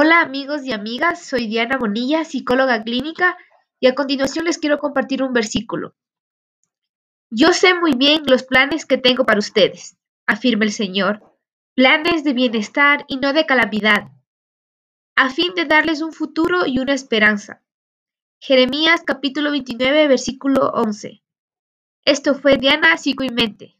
Hola amigos y amigas, soy Diana Bonilla, psicóloga clínica, y a continuación les quiero compartir un versículo. Yo sé muy bien los planes que tengo para ustedes, afirma el Señor, planes de bienestar y no de calamidad, a fin de darles un futuro y una esperanza. Jeremías capítulo 29, versículo 11. Esto fue Diana Psico y Mente.